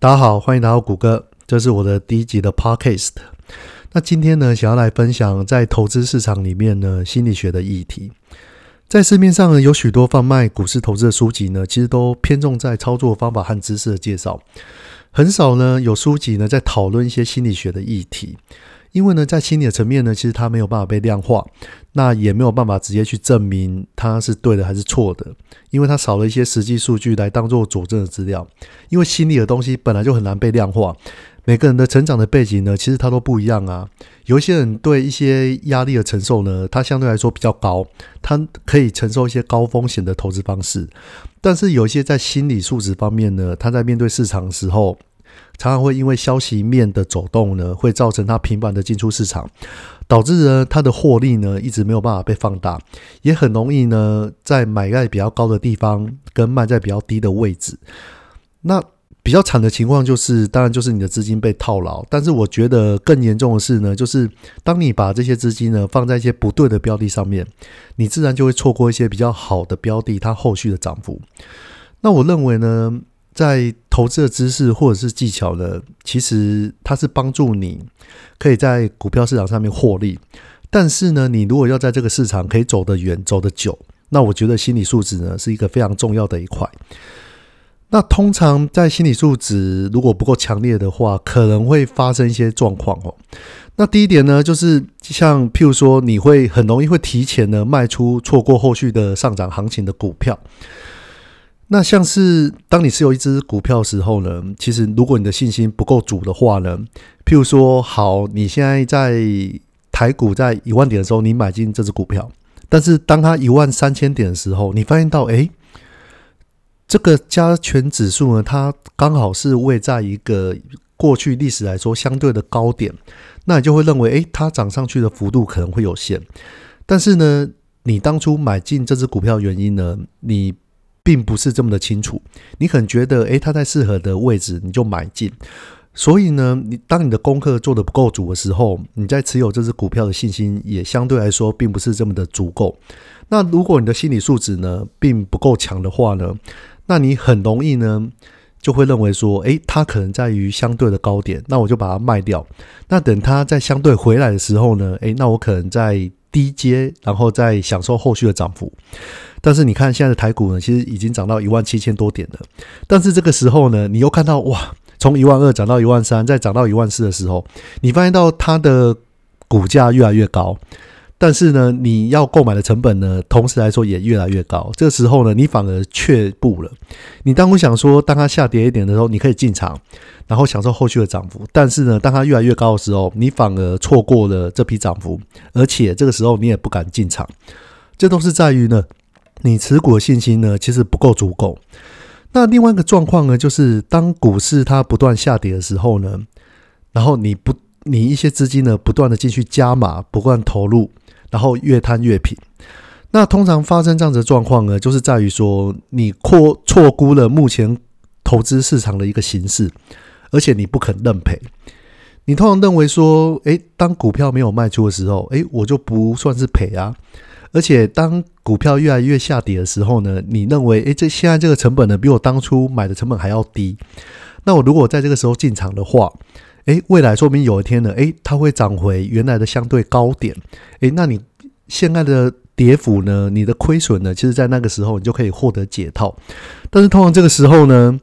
大家好，欢迎来到谷歌，这是我的第一集的 podcast。那今天呢，想要来分享在投资市场里面呢心理学的议题。在市面上呢，有许多贩卖股市投资的书籍呢，其实都偏重在操作方法和知识的介绍，很少呢有书籍呢在讨论一些心理学的议题。因为呢，在心理的层面呢，其实它没有办法被量化，那也没有办法直接去证明它是对的还是错的，因为它少了一些实际数据来当做佐证的资料。因为心理的东西本来就很难被量化，每个人的成长的背景呢，其实它都不一样啊。有一些人对一些压力的承受呢，他相对来说比较高，他可以承受一些高风险的投资方式。但是有一些在心理素质方面呢，他在面对市场的时候。常常会因为消息面的走动呢，会造成它频繁的进出市场，导致呢它的获利呢一直没有办法被放大，也很容易呢在买在比较高的地方跟卖在比较低的位置。那比较惨的情况就是，当然就是你的资金被套牢。但是我觉得更严重的是呢，就是当你把这些资金呢放在一些不对的标的上面，你自然就会错过一些比较好的标的它后续的涨幅。那我认为呢。在投资的知识或者是技巧呢，其实它是帮助你可以在股票市场上面获利。但是呢，你如果要在这个市场可以走得远、走得久，那我觉得心理素质呢是一个非常重要的一块。那通常在心理素质如果不够强烈的话，可能会发生一些状况哦。那第一点呢，就是像譬如说，你会很容易会提前的卖出，错过后续的上涨行情的股票。那像是当你持有一只股票的时候呢，其实如果你的信心不够足的话呢，譬如说，好，你现在在台股在一万点的时候，你买进这只股票，但是当它一万三千点的时候，你发现到，哎，这个加权指数呢，它刚好是位在一个过去历史来说相对的高点，那你就会认为，哎，它涨上去的幅度可能会有限，但是呢，你当初买进这只股票原因呢，你。并不是这么的清楚，你可能觉得，诶，它在适合的位置，你就买进。所以呢，你当你的功课做的不够足的时候，你在持有这只股票的信心也相对来说并不是这么的足够。那如果你的心理素质呢，并不够强的话呢，那你很容易呢，就会认为说，诶，它可能在于相对的高点，那我就把它卖掉。那等它在相对回来的时候呢，诶，那我可能在低阶，然后再享受后续的涨幅。但是你看现在的台股呢，其实已经涨到一万七千多点了。但是这个时候呢，你又看到哇，从一万二涨到一万三，再涨到一万四的时候，你发现到它的股价越来越高。但是呢，你要购买的成本呢，同时来说也越来越高。这个时候呢，你反而却步了。你当我想说，当它下跌一点的时候，你可以进场，然后享受后续的涨幅。但是呢，当它越来越高的时候，你反而错过了这批涨幅，而且这个时候你也不敢进场。这都是在于呢。你持股的信心呢，其实不够足够。那另外一个状况呢，就是当股市它不断下跌的时候呢，然后你不，你一些资金呢，不断的进去加码，不断投入，然后越摊越平。那通常发生这样子的状况呢，就是在于说你错错估了目前投资市场的一个形势，而且你不肯认赔。你通常认为说，诶，当股票没有卖出的时候，诶，我就不算是赔啊。而且当股票越来越下跌的时候呢，你认为，诶，这现在这个成本呢，比我当初买的成本还要低。那我如果在这个时候进场的话，诶，未来说明有一天呢，诶，它会涨回原来的相对高点。诶，那你现在的跌幅呢，你的亏损呢，其实在那个时候你就可以获得解套。但是通常这个时候呢，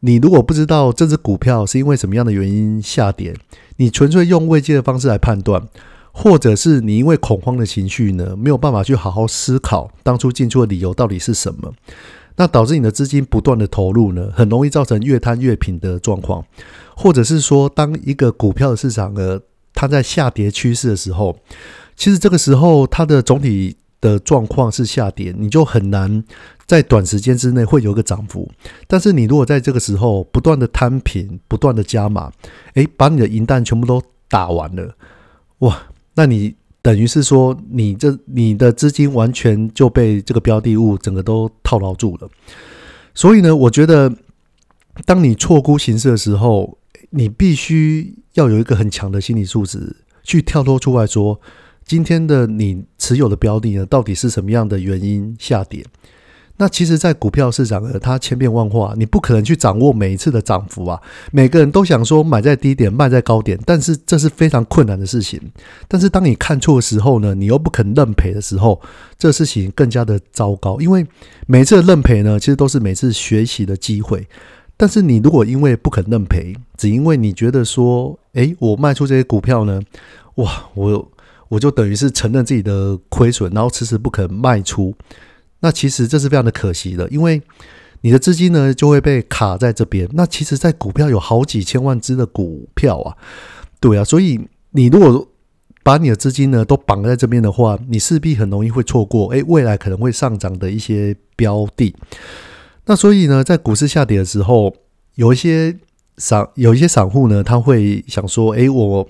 你如果不知道这只股票是因为什么样的原因下跌，你纯粹用未接的方式来判断。或者是你因为恐慌的情绪呢，没有办法去好好思考当初进出的理由到底是什么，那导致你的资金不断的投入呢，很容易造成越摊越平的状况。或者是说，当一个股票市场呢，它在下跌趋势的时候，其实这个时候它的总体的状况是下跌，你就很难在短时间之内会有个涨幅。但是你如果在这个时候不断的摊平，不断的加码，诶，把你的银弹全部都打完了，哇！那你等于是说，你这你的资金完全就被这个标的物整个都套牢住了。所以呢，我觉得，当你错估形势的时候，你必须要有一个很强的心理素质，去跳脱出来说，今天的你持有的标的呢，到底是什么样的原因下跌？那其实，在股票市场呢，它千变万化，你不可能去掌握每一次的涨幅啊。每个人都想说买在低点，卖在高点，但是这是非常困难的事情。但是当你看错的时候呢，你又不肯认赔的时候，这事情更加的糟糕。因为每次的认赔呢，其实都是每次学习的机会。但是你如果因为不肯认赔，只因为你觉得说，诶，我卖出这些股票呢，哇，我我就等于是承认自己的亏损，然后迟迟不肯卖出。那其实这是非常的可惜的，因为你的资金呢就会被卡在这边。那其实，在股票有好几千万只的股票啊，对啊，所以你如果把你的资金呢都绑在这边的话，你势必很容易会错过诶未来可能会上涨的一些标的。那所以呢，在股市下跌的时候，有一些散有一些散户呢，他会想说：诶，我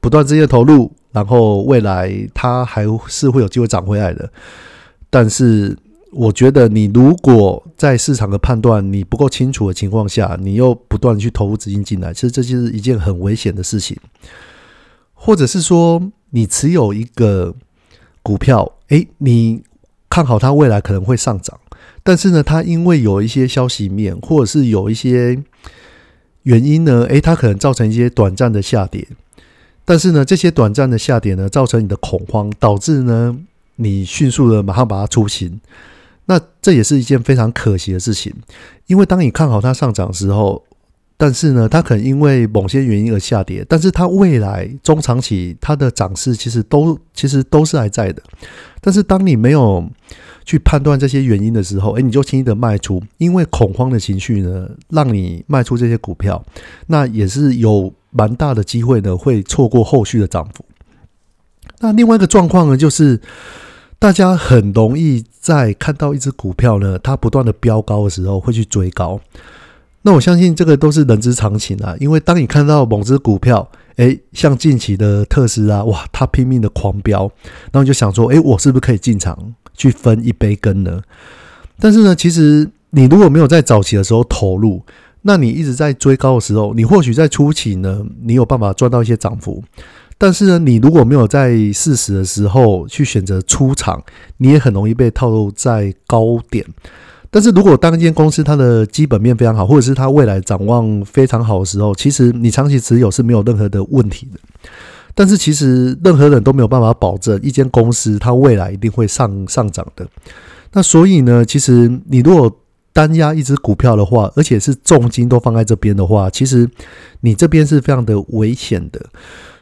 不断资金投入，然后未来它还是会有机会涨回来的。但是，我觉得你如果在市场的判断你不够清楚的情况下，你又不断去投入资金进来，其实这就是一件很危险的事情。或者是说，你持有一个股票，诶，你看好它未来可能会上涨，但是呢，它因为有一些消息面，或者是有一些原因呢，诶，它可能造成一些短暂的下跌。但是呢，这些短暂的下跌呢，造成你的恐慌，导致呢。你迅速的马上把它出清，那这也是一件非常可惜的事情。因为当你看好它上涨的时候，但是呢，它可能因为某些原因而下跌，但是它未来中长期它的涨势其实都其实都是还在的。但是当你没有去判断这些原因的时候，诶，你就轻易的卖出，因为恐慌的情绪呢，让你卖出这些股票，那也是有蛮大的机会呢，会错过后续的涨幅。那另外一个状况呢，就是。大家很容易在看到一只股票呢，它不断的飙高的时候，会去追高。那我相信这个都是人之常情啊。因为当你看到某只股票，诶，像近期的特斯拉，哇，它拼命的狂飙，然后就想说，诶，我是不是可以进场去分一杯羹呢？但是呢，其实你如果没有在早期的时候投入，那你一直在追高的时候，你或许在初期呢，你有办法赚到一些涨幅。但是呢，你如果没有在适时的时候去选择出场，你也很容易被套路在高点。但是如果当一间公司它的基本面非常好，或者是它未来展望非常好的时候，其实你长期持有是没有任何的问题的。但是其实任何人都没有办法保证一间公司它未来一定会上上涨的。那所以呢，其实你如果单压一只股票的话，而且是重金都放在这边的话，其实你这边是非常的危险的。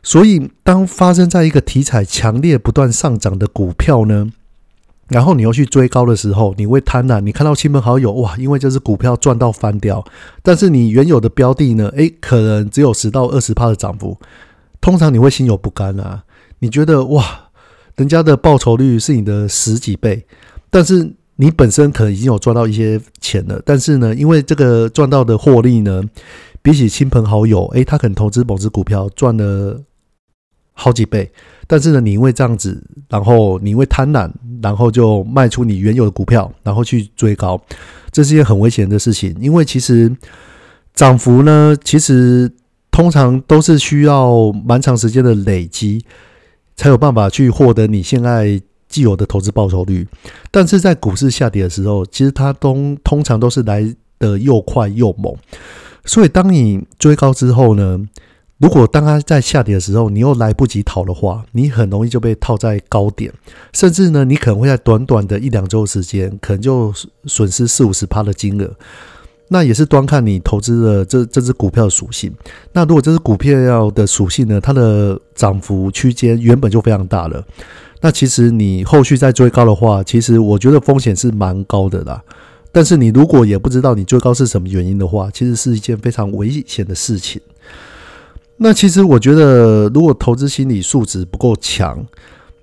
所以，当发生在一个题材强烈不断上涨的股票呢，然后你又去追高的时候，你会贪婪。你看到亲朋好友哇，因为这只股票赚到翻掉，但是你原有的标的呢，诶，可能只有十到二十帕的涨幅，通常你会心有不甘啊。你觉得哇，人家的报酬率是你的十几倍，但是你本身可能已经有赚到一些钱了，但是呢，因为这个赚到的获利呢，比起亲朋好友，诶，他可能投资某只股票赚了。好几倍，但是呢，你因为这样子，然后你因为贪婪，然后就卖出你原有的股票，然后去追高，这是一件很危险的事情。因为其实涨幅呢，其实通常都是需要蛮长时间的累积，才有办法去获得你现在既有的投资报酬率。但是在股市下跌的时候，其实它都通常都是来的又快又猛，所以当你追高之后呢？如果当它在下跌的时候，你又来不及逃的话，你很容易就被套在高点，甚至呢，你可能会在短短的一两周时间，可能就损失四五十趴的金额。那也是端看你投资的这这只股票的属性。那如果这只股票要的属性呢，它的涨幅区间原本就非常大了，那其实你后续再追高的话，其实我觉得风险是蛮高的啦。但是你如果也不知道你追高是什么原因的话，其实是一件非常危险的事情。那其实我觉得，如果投资心理素质不够强，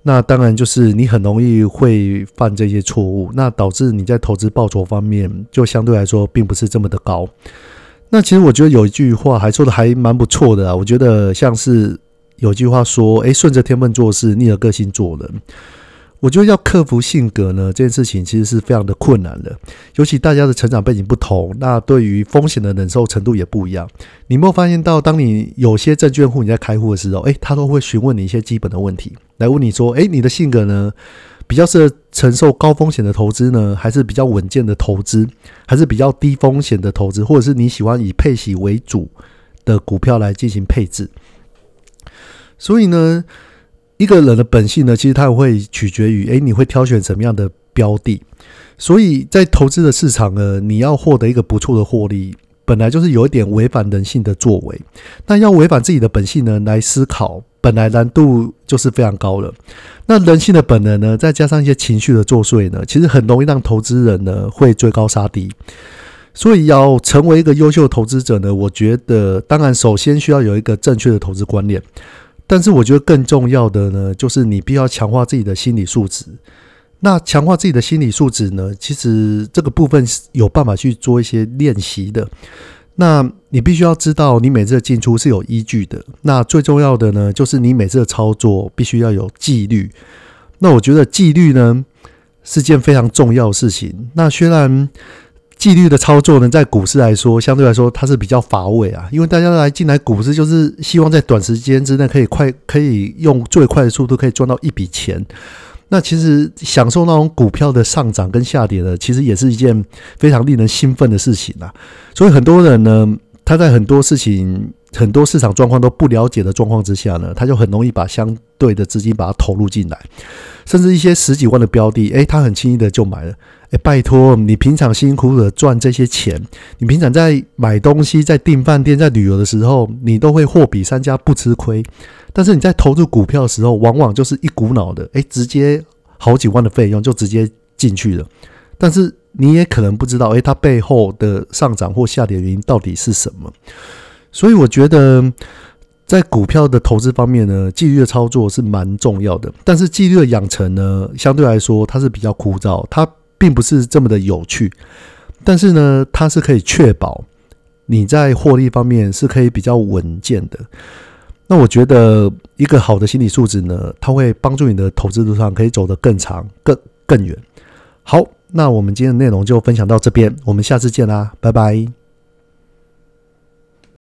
那当然就是你很容易会犯这些错误，那导致你在投资报酬方面就相对来说并不是这么的高。那其实我觉得有一句话还说的还蛮不错的啊，我觉得像是有句话说：“诶，顺着天分做事，逆着个性做人。”我觉得要克服性格呢，这件事情其实是非常的困难的。尤其大家的成长背景不同，那对于风险的忍受程度也不一样。你有没有发现到，当你有些证券户你在开户的时候，诶，他都会询问你一些基本的问题，来问你说，诶，你的性格呢，比较适合承受高风险的投资呢，还是比较稳健的投资，还是比较低风险的投资，或者是你喜欢以配息为主的股票来进行配置？所以呢？一个人的本性呢，其实他会取决于，诶，你会挑选什么样的标的。所以在投资的市场呢，你要获得一个不错的获利，本来就是有一点违反人性的作为。那要违反自己的本性呢，来思考，本来难度就是非常高了。那人性的本能呢，再加上一些情绪的作祟呢，其实很容易让投资人呢会追高杀低。所以要成为一个优秀的投资者呢，我觉得，当然首先需要有一个正确的投资观念。但是我觉得更重要的呢，就是你必须要强化自己的心理素质。那强化自己的心理素质呢，其实这个部分是有办法去做一些练习的。那你必须要知道，你每次的进出是有依据的。那最重要的呢，就是你每次的操作必须要有纪律。那我觉得纪律呢是件非常重要的事情。那虽然。纪律的操作呢，在股市来说，相对来说它是比较乏味啊，因为大家来进来股市就是希望在短时间之内可以快，可以用最快的速度可以赚到一笔钱。那其实享受那种股票的上涨跟下跌呢，其实也是一件非常令人兴奋的事情啊。所以很多人呢，他在很多事情、很多市场状况都不了解的状况之下呢，他就很容易把相对的资金把它投入进来，甚至一些十几万的标的，诶，他很轻易的就买了。哎，拜托，你平常辛苦的赚这些钱，你平常在买东西、在订饭店、在旅游的时候，你都会货比三家不吃亏。但是你在投入股票的时候，往往就是一股脑的，哎，直接好几万的费用就直接进去了。但是你也可能不知道，哎，它背后的上涨或下跌原因到底是什么。所以我觉得，在股票的投资方面呢，纪律的操作是蛮重要的。但是纪律的养成呢，相对来说它是比较枯燥，它。并不是这么的有趣，但是呢，它是可以确保你在获利方面是可以比较稳健的。那我觉得一个好的心理素质呢，它会帮助你的投资路上可以走得更长、更更远。好，那我们今天的内容就分享到这边，我们下次见啦，拜拜。